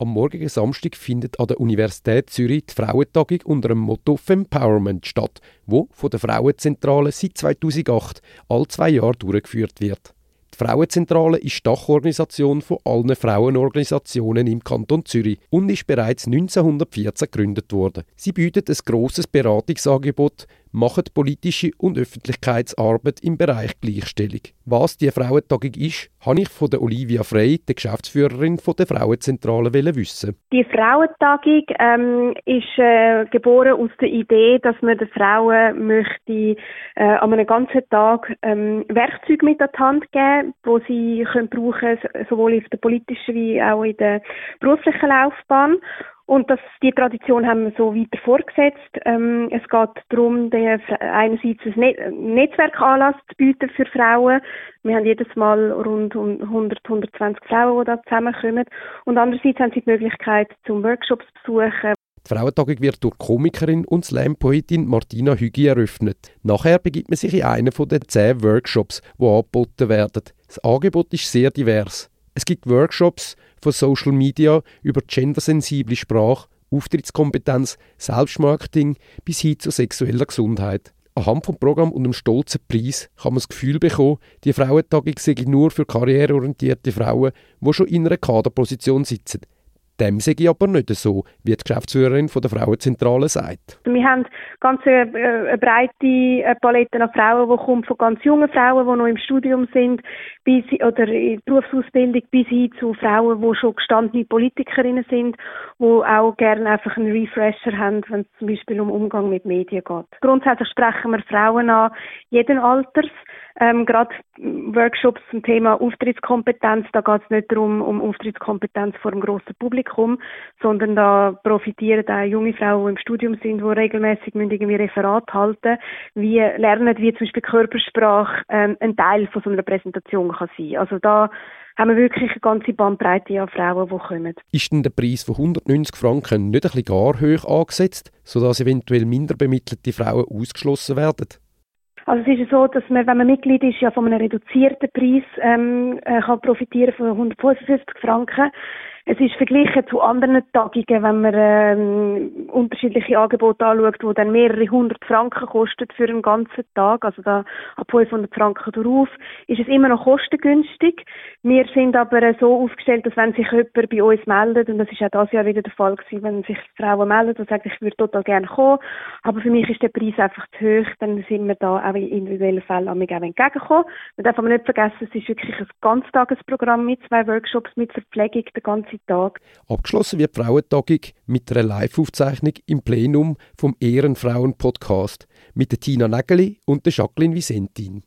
Am morgigen Samstag findet an der Universität Zürich die Frauentagung unter dem Motto Fempowerment statt, wo von der Frauenzentrale seit 2008 all zwei Jahre durchgeführt wird. Die Frauenzentrale ist Dachorganisation von allen Frauenorganisationen im Kanton Zürich und ist bereits 1914 gegründet worden. Sie bietet ein grosses Beratungsangebot machen politische und Öffentlichkeitsarbeit im Bereich Gleichstellung. Was die Frauentagung ist, habe ich von der Olivia Frey, der Geschäftsführerin von der Frauenzentrale, wissen. Die Frauentagung ähm, ist äh, geboren aus der Idee, dass man den Frauen möchte äh, an einem ganzen Tag ähm, Werkzeuge mit an die Hand geben, wo sie können brauchen, sowohl in der politischen wie auch in der beruflichen Laufbahn. Und das, die Tradition haben wir so weiter fortgesetzt. Ähm, es geht darum, der, einerseits ein Net Netzwerkanlass zu bieten für Frauen. Wir haben jedes Mal rund 100, 120 Frauen, die da zusammenkommen. Und andererseits haben sie die Möglichkeit, zum Workshops zu besuchen. Die Frauentagung wird durch Komikerin und Slam-Poetin Martina Hügi eröffnet. Nachher begibt man sich in einen den zehn Workshops, die angeboten werden. Das Angebot ist sehr divers. Es gibt Workshops von Social Media über gendersensible Sprache, Auftrittskompetenz, Selbstmarketing bis hin zur sexueller Gesundheit. Anhand vom Programm und dem stolzen Preis kann man das Gefühl bekommen, die Frauentagung sei nur für karriereorientierte Frauen, die schon in einer Kaderposition sitzen. Dem ich aber nicht so, wie die Geschäftsführerin von der Frauenzentrale sagt. Wir haben ganz eine, eine breite äh, Palette an Frauen, die kommt von ganz jungen Frauen, die noch im Studium sind, bis, oder in Berufsausbildung, bis hin zu Frauen, die schon gestandene Politikerinnen sind, die auch gerne einfach einen Refresher haben, wenn es zum Beispiel um Umgang mit Medien geht. Grundsätzlich sprechen wir Frauen an, jeden Alters. Ähm, Gerade Workshops zum Thema Auftrittskompetenz, da geht es nicht darum, um Auftrittskompetenz vor einem grossen Publikum, sondern da profitieren auch junge Frauen, die im Studium sind, die regelmäßig irgendwie Referat halten, wie lernen, wie zum Beispiel Körpersprache ähm, ein Teil von so einer Präsentation kann sein. Also da haben wir wirklich eine ganze Bandbreite an Frauen, die kommen. Ist denn der Preis von 190 Franken nicht ein bisschen gar hoch angesetzt, sodass eventuell minder bemittelte Frauen ausgeschlossen werden? Also es ist so, dass man, wenn man Mitglied ist, ja von einem reduzierten Preis ähm, äh, kann profitieren von 155 Franken. Es ist verglichen zu anderen Tagungen, wenn man ähm, unterschiedliche Angebote anschaut, die dann mehrere hundert Franken kosten für einen ganzen Tag, also da ab 500 Franken darauf, ist es immer noch kostengünstig. Wir sind aber so aufgestellt, dass wenn sich jemand bei uns meldet, und das ist auch das Jahr wieder der Fall gewesen, wenn sich Frauen melden und sagen, ich würde total gerne kommen, aber für mich ist der Preis einfach zu hoch, dann sind wir da auch in individuellen Fällen auch entgegenkommen. Man darf aber nicht vergessen, es ist wirklich ein Ganztagesprogramm mit zwei Workshops, mit Verpflegung, der ganze Tag. Abgeschlossen wird die Frauentagung mit einer Live-Aufzeichnung im Plenum vom Ehrenfrauen-Podcast mit Tina Nägeli und Jacqueline Visentin.